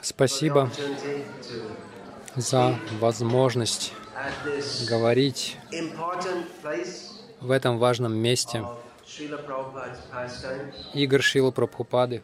Спасибо за возможность говорить в этом важном месте игр Шилы Прабхупады.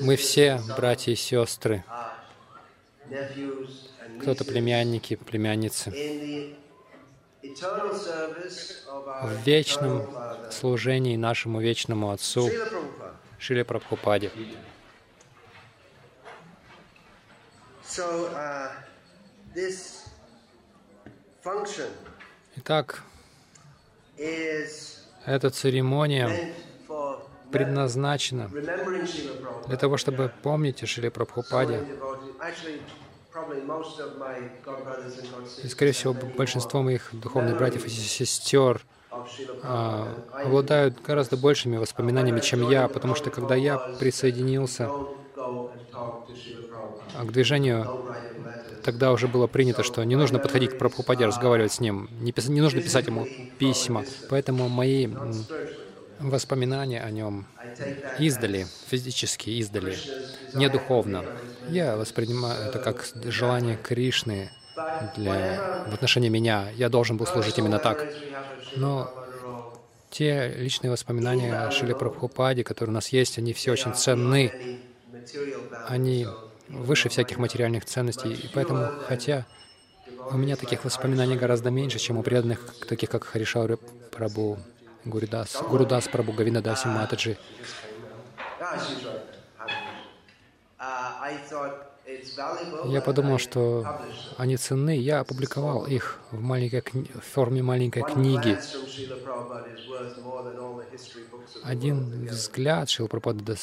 Мы все братья и сестры, кто-то племянники, племянницы. В вечном служении нашему вечному Отцу. Шиле Прабхупаде. Uh, Итак, эта церемония предназначена для того, чтобы помнить о Шиле Прабхупаде. И, скорее всего, большинство моих духовных братьев и сестер а, обладают гораздо большими воспоминаниями, чем я, потому что когда я присоединился а, к движению, тогда уже было принято, что не нужно подходить к Прабхупаде, разговаривать с ним, не, пис- не нужно писать ему письма. Поэтому мои. Воспоминания о нем издали, физически издали, не духовно. Я воспринимаю это как желание Кришны для, в отношении меня. Я должен был служить именно так. Но те личные воспоминания о Шиле Прабхупаде, которые у нас есть, они все очень ценны, они выше всяких материальных ценностей. И поэтому, хотя у меня таких воспоминаний гораздо меньше, чем у преданных, таких как Харишаури Прабу, Гуридас, Гурудас Прабу, Гавинадаси Матаджи. Я подумал, что они ценны. Я опубликовал их в маленькой кни- в форме маленькой книги. Один взгляд Шилпрапада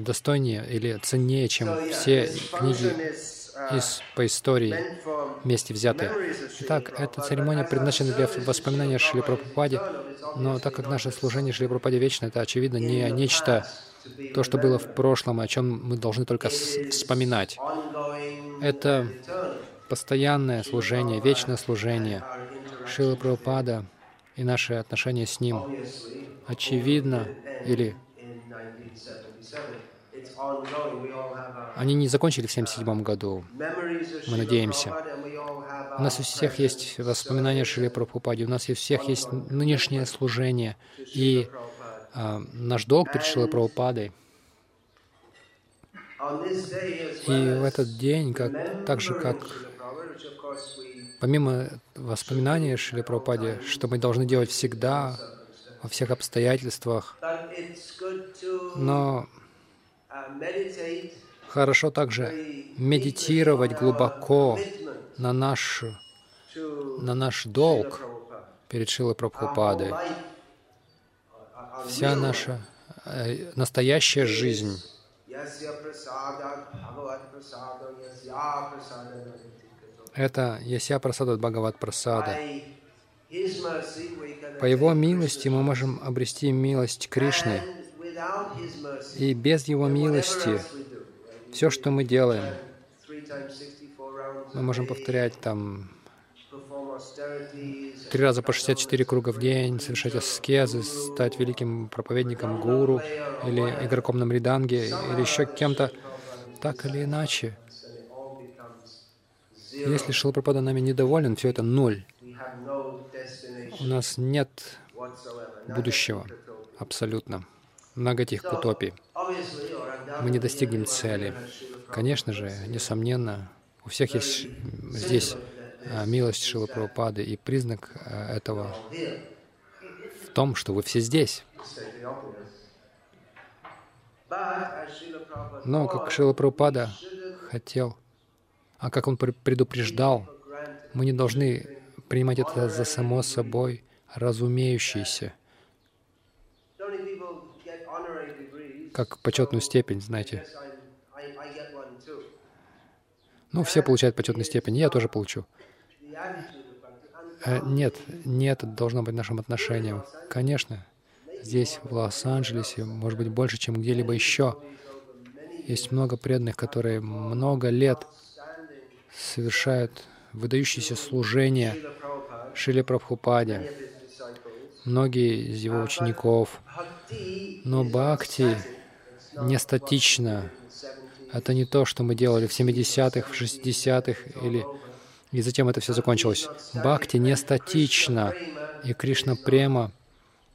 достойнее или ценнее, чем все книги из, по истории вместе Srila Итак, эта церемония предназначена для воспоминания Шри Прабхупаде, но так как наше служение Шри Прабхупаде вечно, это, очевидно, не нечто, то, что было в прошлом, о чем мы должны только вспоминать. Это. Постоянное служение, вечное служение Шилы Прабхупада и наши отношения с Ним. Очевидно, или in 1977. It's ongoing. We all have our они не закончили в 1977 году. Мы надеемся. У нас у всех есть воспоминания о Шиле Прабхупаде, у нас у всех есть нынешнее служение и а, наш долг перед Шилой Прабхупадой. И в этот день, как, так же как помимо воспоминаний о Шиле Прабхупаде, что мы должны делать всегда, во всех обстоятельствах, но хорошо также медитировать глубоко на наш, на наш долг перед Шилой Прабхупадой. Вся наша э, настоящая жизнь. Это Яся Прасада Бхагават Прасада. По Его милости мы можем обрести милость Кришны. И без Его милости все, что мы делаем, three times 64 rounds мы можем повторять там три раза по 64 круга в день, совершать аскезы, стать великим проповедником гуру или игроком на мриданге, или еще кем-то, так или иначе. Если Шилапрапада нами недоволен, все это ноль. У нас нет будущего абсолютно. Or Мы не достигнем цели. Конечно же, несомненно, у всех есть здесь а, милость Шилы Прабхупады, и признак а, этого в том, что вы все здесь. Но, как Шила Прабхупада хотел, а как он пр- предупреждал, мы не должны принимать это за само собой разумеющееся, как почетную степень, знаете. Ну, все получают почетную степень, я тоже получу. Э, Нет, не это должно быть нашим отношением. Конечно, здесь, в Лос-Анджелесе, может быть, больше, чем где-либо еще. Есть много преданных, которые много лет совершают выдающиеся служения Шиле Прабхупаде. многие из его учеников. Но бхакти не статично. Это не то, что мы делали в 70-х, в 60-х, или... и затем это все закончилось. Бхакти не статично, и Кришна Према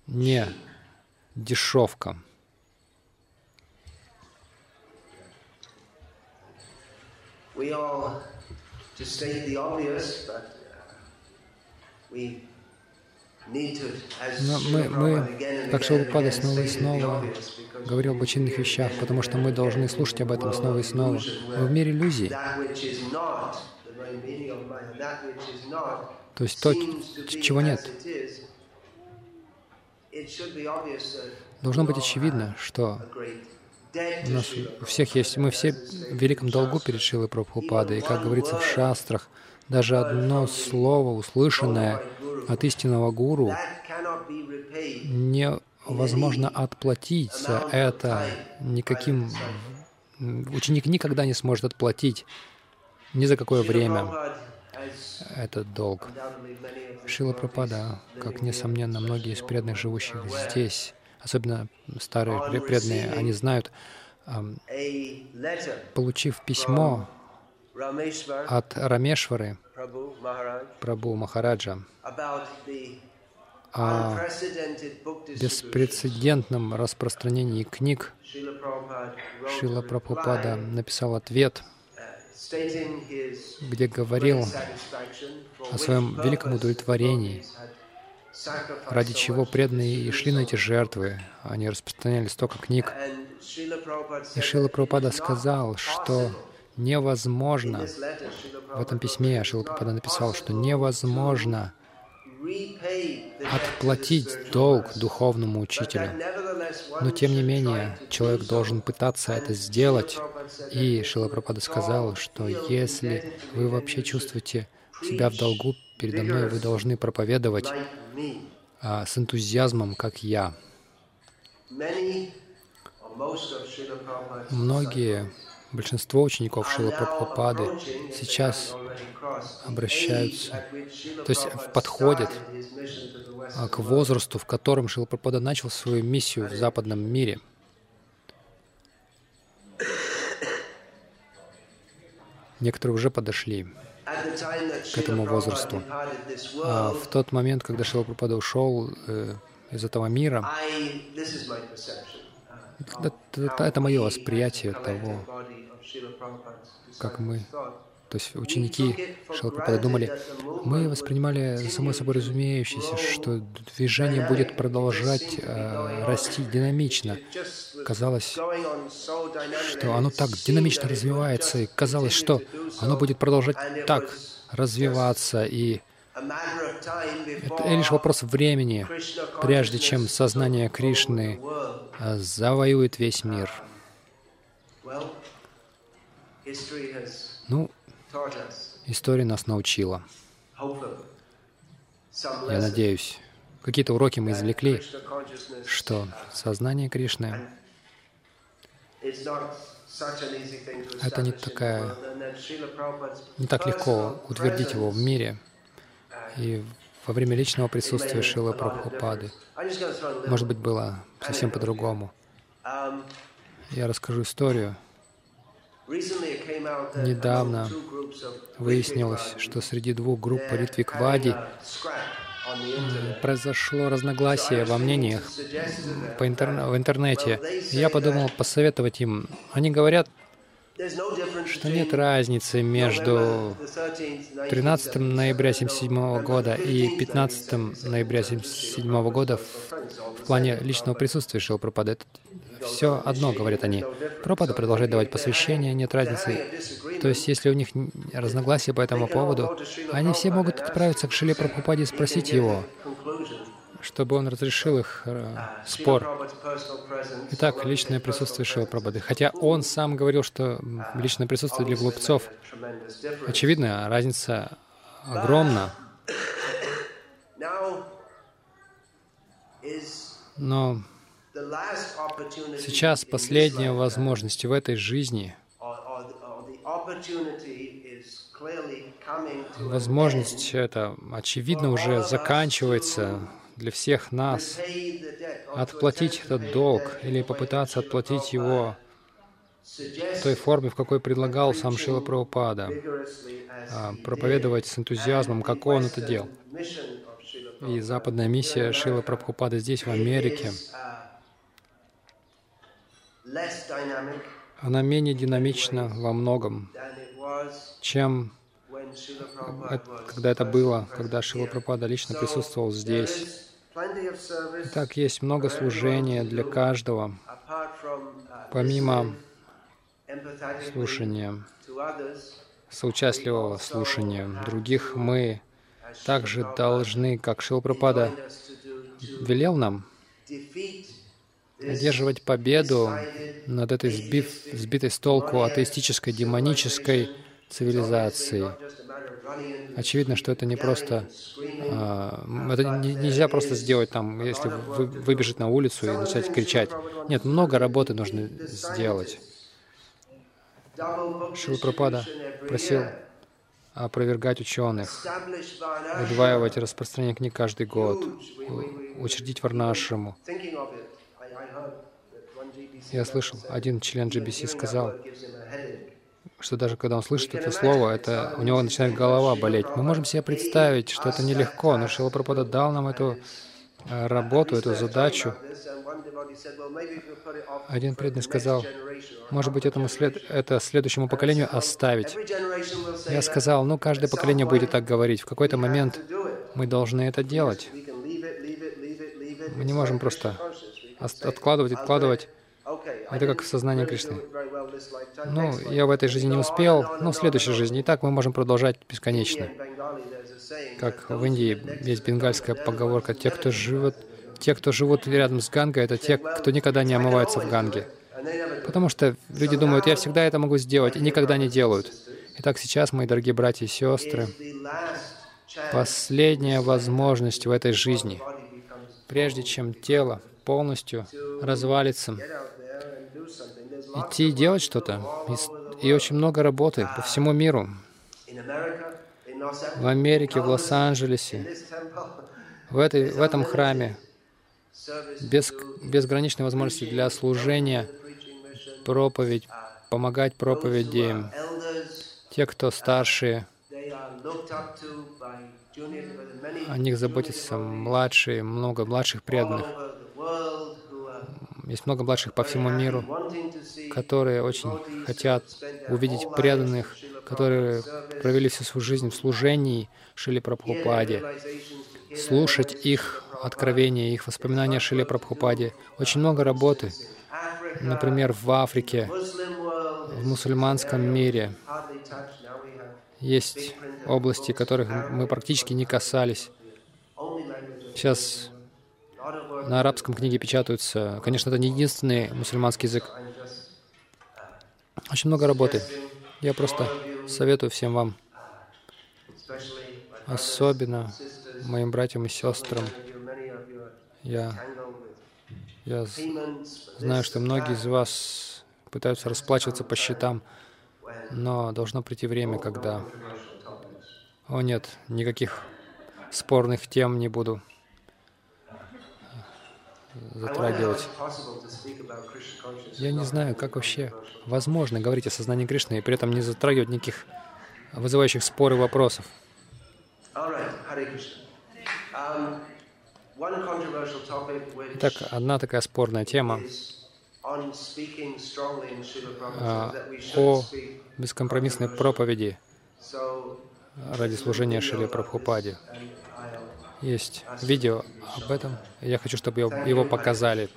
не дешевка. We all to state the obvious, but we но мы, мы как Шилпада снова и снова говорил об очевидных вещах, потому что мы должны слушать об этом снова и снова. Мы в мире иллюзий. То есть то, чего нет. Должно быть очевидно, что у нас у всех есть, мы все в великом долгу перед Шилой Прабхупадой, и, как говорится в шастрах, даже одно слово, услышанное от истинного гуру, невозможно отплатить это никаким... Ученик никогда не сможет отплатить ни за какое время этот долг. Шила Прабхупада, как несомненно многие из преданных, живущих здесь, особенно старые преданные, они знают, получив письмо от Рамешвары, Прабу Махараджа, о беспрецедентном распространении книг, Шила Прабхупада написал ответ, где говорил о своем великом удовлетворении, ради чего преданные и шли на эти жертвы. Они распространяли столько книг. И Шила Прабхупада сказал, что невозможно, в этом письме Шила Прабхупада написал, что невозможно отплатить долг духовному учителю. Но тем не менее, человек должен пытаться это сделать. И Шила Прабхупада сказал, что если вы вообще чувствуете себя в долгу передо мной, вы должны проповедовать а, с энтузиазмом, как я. Многие Большинство учеников Шила Прабхупады сейчас обращаются, то есть подходят а, к возрасту, в котором Шила Прабхупада начал свою миссию в западном мире. Некоторые уже подошли к этому возрасту. А в тот момент, когда Шила Прабхупада ушел э, из этого мира, это, это, это мое восприятие того, как мы, то есть ученики Шилапрапада думали, мы воспринимали само собой разумеющееся, что движение будет продолжать э, расти динамично. Казалось, что оно так динамично развивается, и казалось, что оно будет продолжать так развиваться, и это лишь вопрос времени, прежде чем сознание Кришны э, завоюет весь мир. Ну, история нас научила. Я надеюсь, какие-то уроки мы извлекли, что сознание Кришны — это не такая, не так легко утвердить его в мире. И во время личного присутствия Шила Прабхупады, может быть, было совсем по-другому. Я расскажу историю. Недавно выяснилось, что среди двух групп Ритвиквади произошло разногласие во мнениях по интер... в интернете. Я подумал посоветовать им. Они говорят, что нет разницы между 13 ноября 1977 года и 15 ноября 1977 года в, в плане личного присутствия Шилпрапада. Это все одно, говорят они. Пропада продолжает давать посвящение, нет разницы. То есть, если у них разногласия по этому поводу, они все могут отправиться к Шиле Прабхупаде и спросить его, чтобы он разрешил их э, спор. Итак, личное присутствие Шила Прабхады. Хотя он сам говорил, что личное присутствие для глупцов. Очевидно, разница огромна. Но Сейчас последняя возможность в этой жизни, возможность это очевидно уже заканчивается для всех нас. отплатить этот долг или попытаться отплатить его в той форме, в какой предлагал сам Шила Прабхупада, а, проповедовать с энтузиазмом, как он это делал. И западная миссия Шила Прабхупада здесь, в Америке, она менее динамична во многом, чем когда это было, когда Шила Прабхупада лично присутствовал здесь. Итак, есть много служения для каждого, помимо слушания, соучастливого слушания. других, мы также должны, как Шилпрапада велел нам, одерживать победу над этой сбив, сбитой с толку атеистической, демонической цивилизацией. Очевидно, что это не просто... А, это не, нельзя просто сделать там, если вы, выбежать на улицу и начать кричать. Нет, много работы нужно сделать. Шилапрапада просил опровергать ученых, удваивать распространение книг каждый год, учредить варнашраму. Я слышал, один член GBC сказал, что даже когда он слышит это слово, это у него начинает голова болеть. Мы можем себе представить, что это нелегко, но Шила Прабхупада дал нам эту э, работу, эту задачу. Один преданный сказал, может быть, этому след... это следующему поколению оставить. Я сказал, ну, каждое поколение будет так говорить. В какой-то момент мы должны это делать. Мы не можем просто откладывать, откладывать. Это как сознание Кришны. Ну, я в этой жизни не успел, но в следующей жизни. И так мы можем продолжать бесконечно. Как в Индии есть бенгальская поговорка, те, кто живет, те, кто живут рядом с Гангой, это те, кто никогда не омывается в Ганге. Потому что люди думают, я всегда это могу сделать, и никогда не делают. Итак, сейчас, мои дорогие братья и сестры, последняя возможность в этой жизни, прежде чем тело полностью развалится, идти и делать что-то. И, и очень много работы по всему миру. В Америке, в Лос-Анджелесе, в, этой, в этом храме, без, безграничной возможности для служения, проповедь, помогать проповеди. Те, кто старшие, о них заботятся младшие, много младших преданных. Есть много младших по всему миру, которые очень хотят увидеть преданных, которые провели всю свою жизнь в служении Шили Прабхупаде, слушать их откровения, их воспоминания о Шиле Прабхупаде. Очень много работы. Например, в Африке, в мусульманском мире есть области, которых мы практически не касались. Сейчас на арабском книги печатаются. Конечно, это не единственный мусульманский язык. Очень много работы. Я просто советую всем вам, особенно моим братьям и сестрам. Я, я знаю, что многие из вас пытаются расплачиваться по счетам, но должно прийти время, когда... О нет, никаких спорных тем не буду затрагивать. Я не знаю, как вообще возможно говорить о сознании Кришны и при этом не затрагивать никаких вызывающих споры вопросов. Итак, одна такая спорная тема а, о бескомпромиссной проповеди ради служения Шили Прабхупаде. Есть видео об этом. Я хочу, чтобы его показали.